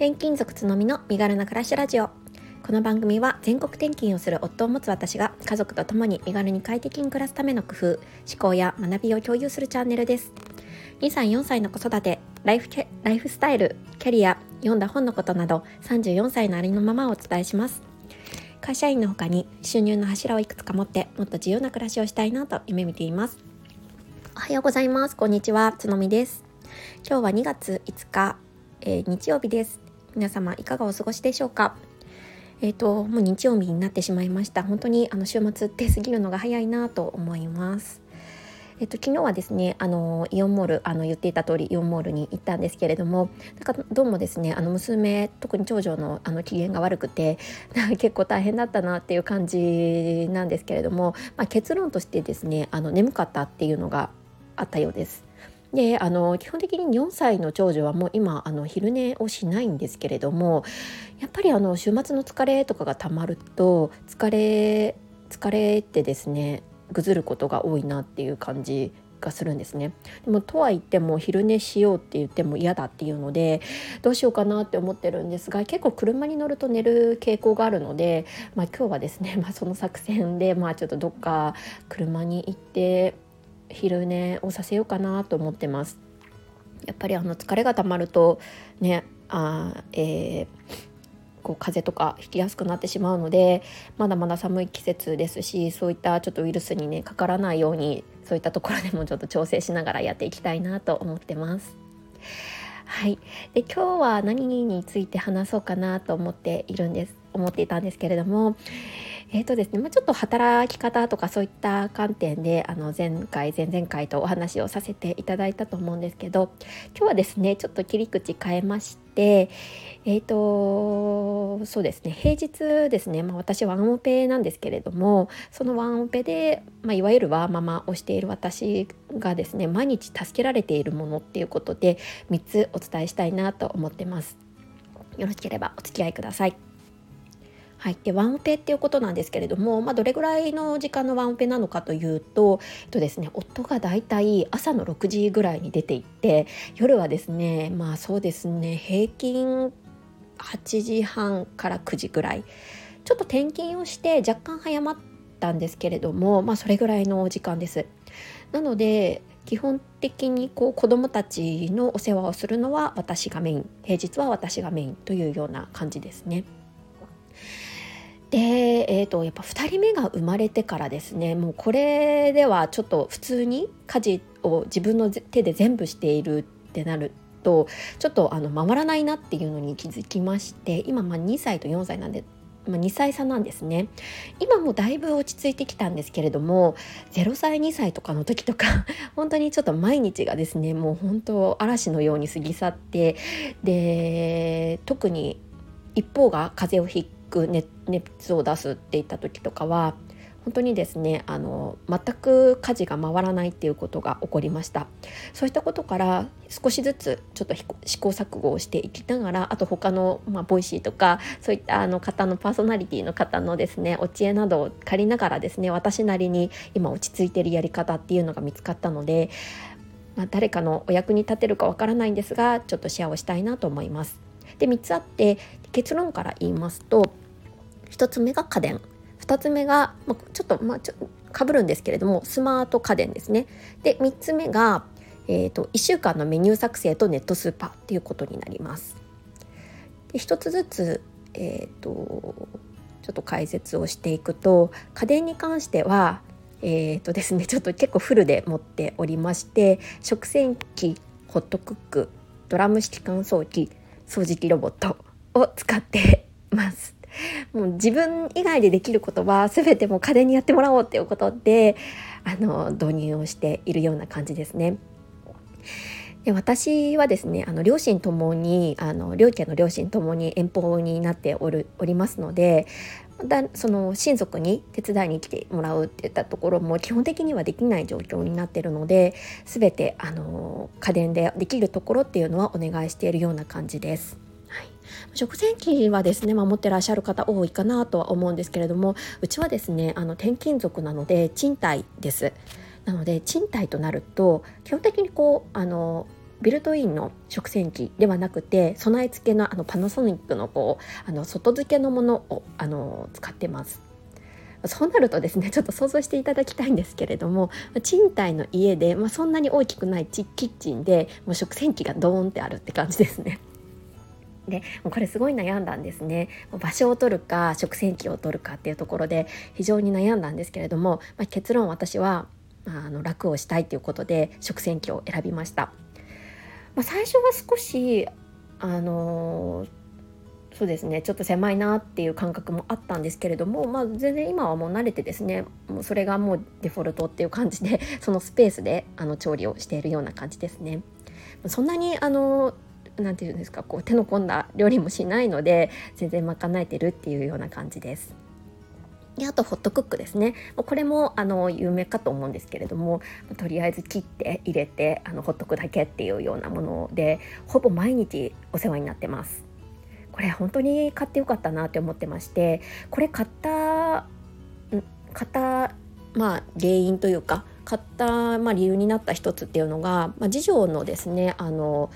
転勤族つのみの身軽な暮らしラジオ。この番組は全国転勤をする夫を持つ私が家族と共に身軽に快適に暮らすための工夫思考や学びを共有するチャンネルです。2歳4歳の子育てライフライフスタイルキャリア読んだ本のことなど34歳のありのままをお伝えします。会社員の他に収入の柱をいくつか持ってもっと自由な暮らしをしたいなと夢見ています。おはようございます。こんにちは。つのみです。今日は2月5日、えー、日曜日です。皆様いかがお過ごしでしょうか？えっ、ー、ともう日曜日になってしまいました。本当にあの週末って過ぎるのが早いなと思います。えっと、昨日はですねあのイオンモールあの言っていた通りイオンモールに行ったんですけれどもなんかどうもですねあの娘特に長女のあの機嫌が悪くて結構大変だったなっていう感じなんですけれども、まあ、結論としてですねあの眠かったっていうのがあったようです。であの基本的に4歳の長女はもう今あの昼寝をしないんですけれどもやっぱりあの週末の疲れとかがたまると疲れ疲れってですねぐずることが多いなっていう感じがするんですね。でもとは言っても昼寝しようって言っても嫌だっていうのでどうしようかなって思ってるんですが結構車に乗ると寝る傾向があるので、まあ、今日はですね、まあ、その作戦で、まあ、ちょっとどっか車に行って昼寝をさせようかなと思ってます。やっぱりあの疲れがたまるとねあ、えー、こう風邪とかひきやすくなってしまうのでまだまだ寒い季節ですしそういったちょっとウイルスにねかからないようにそういったところでもちょっと調整しながらやっていきたいなと思ってます。はい、で今日は何について話そうかなと思っているんです思っていたんですけれどもえーとですねまあ、ちょっと働き方とかそういった観点であの前回前々回とお話をさせていただいたと思うんですけど今日はですねちょっと切り口変えましてえ、ー、とそうですね平日ですね、まあ、私ワンオペなんですけれどもそのワンオペで、まあ、いわゆるワーママをしている私がですね毎日助けられているものっていうことで3つお伝えしたいなと思ってます。よろしければお付き合いください。はい、でワンオペっていうことなんですけれども、まあ、どれぐらいの時間のワンオペなのかというと,、えっとですね、夫がだいたい朝の6時ぐらいに出て行って夜はですねまあそうですね平均8時半から9時ぐらいちょっと転勤をして若干早まったんですけれども、まあ、それぐらいの時間です。なので基本的にこう子どもたちのお世話をするのは私がメイン平日は私がメインというような感じですね。で、えーと、やっぱ2人目が生まれてからですねもうこれではちょっと普通に家事を自分の手で全部しているってなるとちょっとあの回らないなっていうのに気づきまして今まあ2歳と4歳なんでまあ2歳差なんですね。今もだいぶ落ち着いてきたんですけれども0歳2歳とかの時とか 本当にちょっと毎日がですねもう本当嵐のように過ぎ去ってで特に一方が風邪をひく熱を出すって言った時とかは本当にですねあの全く家事が回らないっていうことが起こりましたそういったことから少しずつちょっと試行錯誤をしていきながらあと他の、まあ、 Voicy とかそういったあの方のパーソナリティの方のですねお知恵などを借りながらですね私なりに今落ち着いてるやり方っていうのが見つかったので、まあ、誰かのお役に立てるかわからないんですがちょっとシェアをしたいなと思います。で3つあって結論から言いますと1つ目が家電。2つ目が、まあ、ちょっとまあちょかぶるんですけれどもスマート家電ですね。で3つ目が、えーと、1週間のメニュー作成とネットスーパーっていうことになります。で1つずつ、えーと、ちょっと解説をしていくと家電に関してはえーと ですね、ちょっと結構フルで持っておりまして食洗機ホットクックドラム式乾燥機掃除機ロボットを使ってます。もう自分以外でできることは全てもう家電にやってもらおうっていうことであの導入をしているような感じですね。で私はですねあの両親ともにあの両家の両親ともに遠方になっておるおりますのでだその親族に手伝いに来てもらうっていったところも基本的にはできない状況になっているので全てあの家電でできるところっていうのはお願いしているような感じです。食洗機はですね、まあ、持ってらっしゃる方多いかなとは思うんですけれどもうちはですねあの転勤族なので賃貸ですなので賃貸となると基本的にこうあのビルトインの食洗機ではなくて備え付けのあのパナソニックのこうあの外付けのものをあの使ってます。そうなるとですねちょっと想像していただきたいんですけれども賃貸の家で、まあ、そんなに大きくないキッチンでもう食洗機がドーンってあるって感じですね。でもうこれすごい悩んだんですね場所を取るか食洗機を取るかっていうところで非常に悩んだんですけれども、まあ、結論私はあの楽をしたいということで食洗機を選びました、まあ、最初は少しあのそうですねちょっと狭いなっていう感覚もあったんですけれども、まあ、全然今はもう慣れてですねもうそれがもうデフォルトっていう感じでそのスペースであの調理をしているような感じですね。そんなにあのなんていうんですかこう手の込んだ料理もしないので全然賄えてるっていうような感じです。であとホットクックですねこれもあの有名かと思うんですけれどもとりあえず切って入れてあのほっとくだけっていうようなものでほぼ毎日お世話になってます。これ本当に買ってよかったなって思ってましてこれ買った買ったまあ原因というか買った、まあ、理由になった一つっていうのが、まあ、次女のですねあの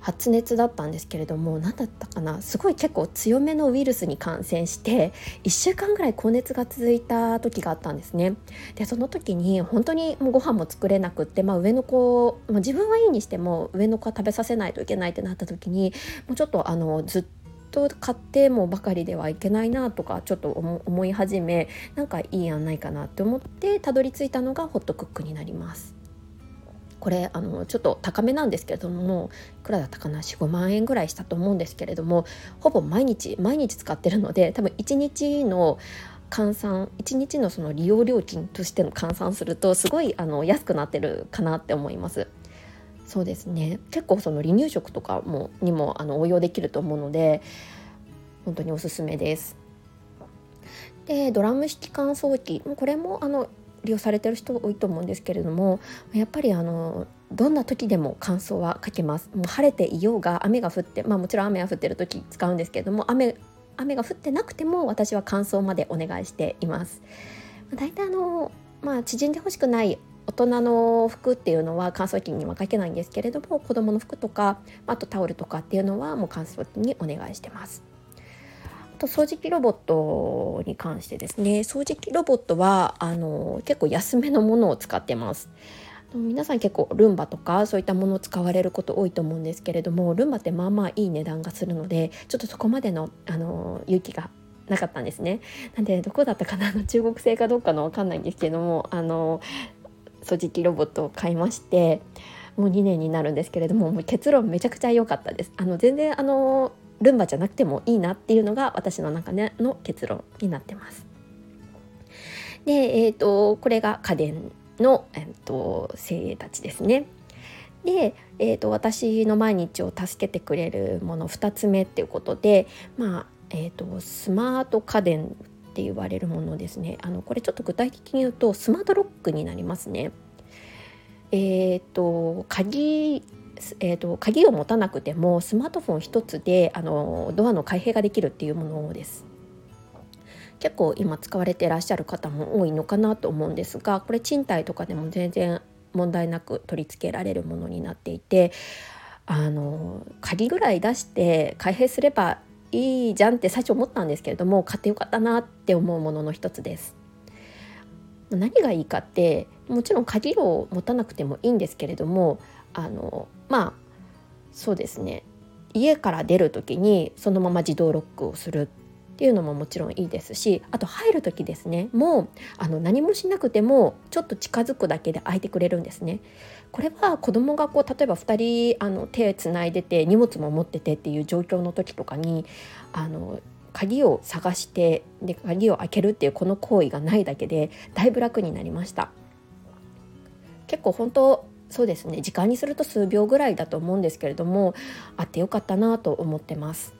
発熱だったんですけれども何だったかな？すごい結構強めのウイルスに感染して1週間ぐらい高熱が続いた時があったんですねでその時に本当にもうご飯も作れなくって、まあ、上の子、まあ、自分はいいにしても上の子は食べさせないといけないってなった時にもうちょっとあのずっとと買ってもばかりではいけないなとかちょっと思い始めなんかいい案ないかなって思ってたどり着いたのがホットクックになります。これあのちょっと高めなんですけれどもいくらだったかな45万円ぐらいしたと思うんですけれどもほぼ毎日毎日使ってるので多分1日の換算1日のその利用料金としての換算するとすごいあの安くなってるかなって思います。そうですね結構その離乳食とかもにもあの応用できると思うので本当におすすめです。でドラム式乾燥機これもあの利用されてる人多いと思うんですけれどもやっぱりあのどんな時でも乾燥はかけますもう晴れていようが雨が降ってまあもちろん雨が降ってる時使うんですけれども雨雨が降ってなくても私は乾燥までお願いしています大体あのまあ縮んでほしくない大人の服っていうのは乾燥機にはかけないんですけれども子供の服とかあとタオルとかっていうのはもう乾燥機にお願いしてます。と掃除機ロボットに関してですね掃除機ロボットはあの結構安めのものを使ってます。皆さん結構ルンバとかそういったものを使われること多いと思うんですけれどもルンバってまあまあいい値段がするのでちょっとそこまでのあの勇気がなかったんですね。なんでどこだったかな？中国製かどうかのわかんないんですけどもあの掃除機ロボットを買いましてもう2年になるんですけれどももう結論めちゃくちゃ良かったですあの全然あのルンバじゃなくてもいいなっていうのが私の中での結論になってます。でえーと、これが家電の、えーと、精鋭たちですね。で、えーと、私の毎日を助けてくれるもの2つ目っていうことでまあえー、とスマート家電って言われるものですね。あのこれちょっと具体的に言うとスマートロックになりますね。えっ、ー、と鍵えーと、鍵を持たなくてもスマートフォン1つであのドアの開閉ができるっていうものです結構今使われてらっしゃる方も多いのかなと思うんですがこれ賃貸とかでも全然問題なく取り付けられるものになっていてあの鍵ぐらい出して開閉すればいいじゃんって最初思ったんですけれども買ってよかったなって思うものの一つです。何がいいかってもちろん鍵を持たなくてもいいんですけれどもあのまあそうですね。家から出る時にそのまま自動ロックをするっていうのももちろんいいですしあと入る時ですね。もうあの何もしなくてもちょっと近づくだけで開いてくれるんですね。これは子供がこう例えば2人あの手つないでて荷物も持っててっていう状況の時とかにあの鍵を探してで鍵を開けるっていうこの行為がないだけでだいぶ楽になりました。結構本当そうですね時間にすると数秒ぐらいだと思うんですけれどもあってよかったなと思ってます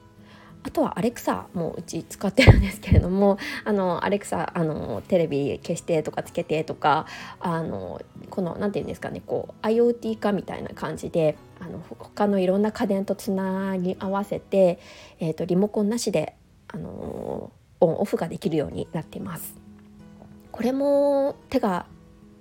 あとはアレクサもうち使ってるんですけれどもあのアレクサあのテレビ消してとかつけてとかあのこの何て言うんですかねこう IoT 化みたいな感じであの他のいろんな家電とつなぎ合わせて、えーと、リモコンなしであのオンオフができるようになっています。これも手が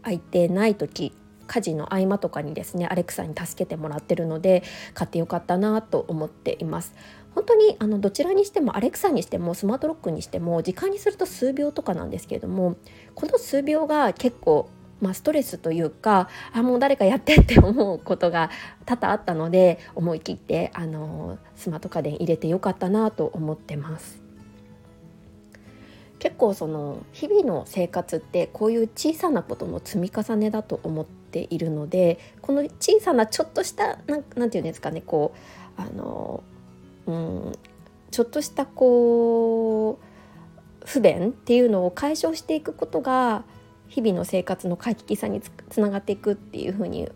空いてない時家事の合間とかにですねアレクサに助けてもらってるので買ってよかったなと思っています。本当にあのどちらにしてもアレクサにしてもスマートロックにしても時間にすると数秒とかなんですけれどもこの数秒が結構まあ、ストレスというかあもう誰かやってって思うことが多々あったので思い切ってあのスマート家電入れてよかったなと思ってます。結構その日々の生活ってこういう小さなことの積み重ねだと思っているのでこの小さなちょっとした何て言うんですかねこうあのうんちょっとしたこう不便っていうのを解消していくことが日々の生活の快適さにつながっていくっていうふうに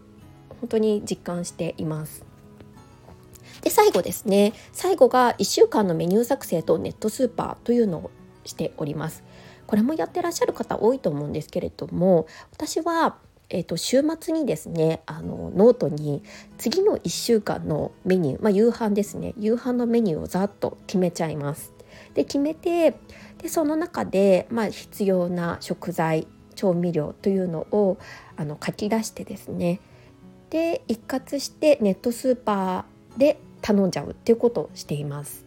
本当に実感しています。で最後ですね最後が1週間のメニュー作成とネットスーパーというのしております。これもやってらっしゃる方多いと思うんですけれども私は、えーと、週末にですねあのノートに次の1週間のメニュー、まあ、夕飯ですね夕飯のメニューをざっと決めちゃいます。で決めてでその中で、まあ、必要な食材調味料というのをあの書き出してですねで一括してネットスーパーで頼んじゃうっていうことをしています。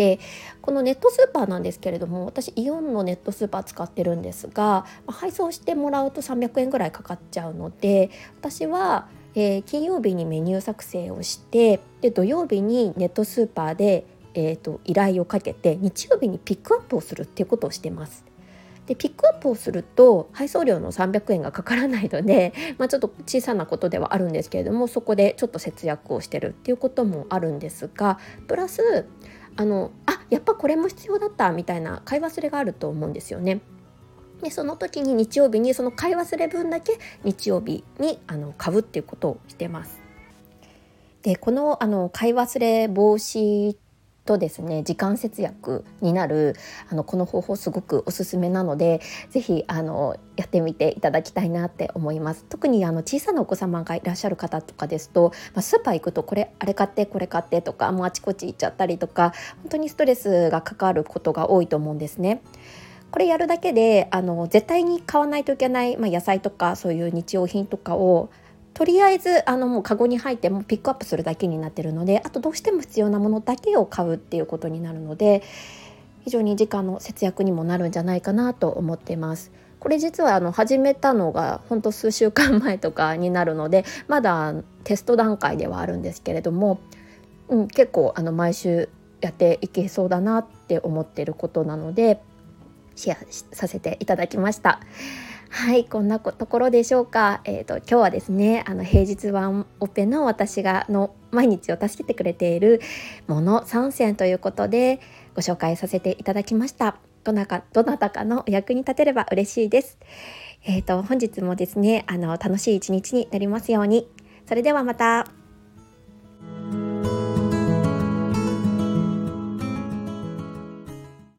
でこのネットスーパーなんですけれども私イオンのネットスーパー使ってるんですが配送してもらうと300円ぐらいかかっちゃうので私は、えー、金曜日にメニュー作成をしてで土曜日にネットスーパーで、えーと、依頼をかけて日曜日にピックアップをするっていうことをしてます。でピックアップをすると配送料の300円がかからないので、まあ、ちょっと小さなことではあるんですけれどもそこでちょっと節約をしてるっていうこともあるんですがプラスあのあやっぱこれも必要だったみたいな買い忘れがあると思うんですよね。でその時に日曜日にその買い忘れ分だけ日曜日にあの買うっていうことをしてます。でこのあの買い忘れ防止とですね時間節約になるあのこの方法すごくおすすめなので是非あのやってみていただきたいなって思います特にあの小さなお子様がいらっしゃる方とかですと、まあ、スーパー行くとこれあれ買ってこれ買ってとかもうあちこち行っちゃったりとか本当にストレスがかかることが多いと思うんですね。これやるだけであの絶対に買わないといけない、まあ、野菜とかそういう日用品とかをとりあえずあのもうカゴに入ってもピックアップするだけになってるのであとどうしても必要なものだけを買うっていうことになるので非常に時間の節約にもなるんじゃないかなと思ってます。これ実はあの始めたのがほんと数週間前とかになるのでまだテスト段階ではあるんですけれども、うん、結構あの毎週やっていけそうだなって思ってることなのでシェアさせていただきました。はいこんなところでしょうか、えーと、今日はですねあの平日ワンオペの私がの毎日を助けてくれているもの3選ということでご紹介させていただきました。どなかどなたかのお役に立てれば嬉しいです。えーと本日もですねあの楽しい一日になりますように。それではまた。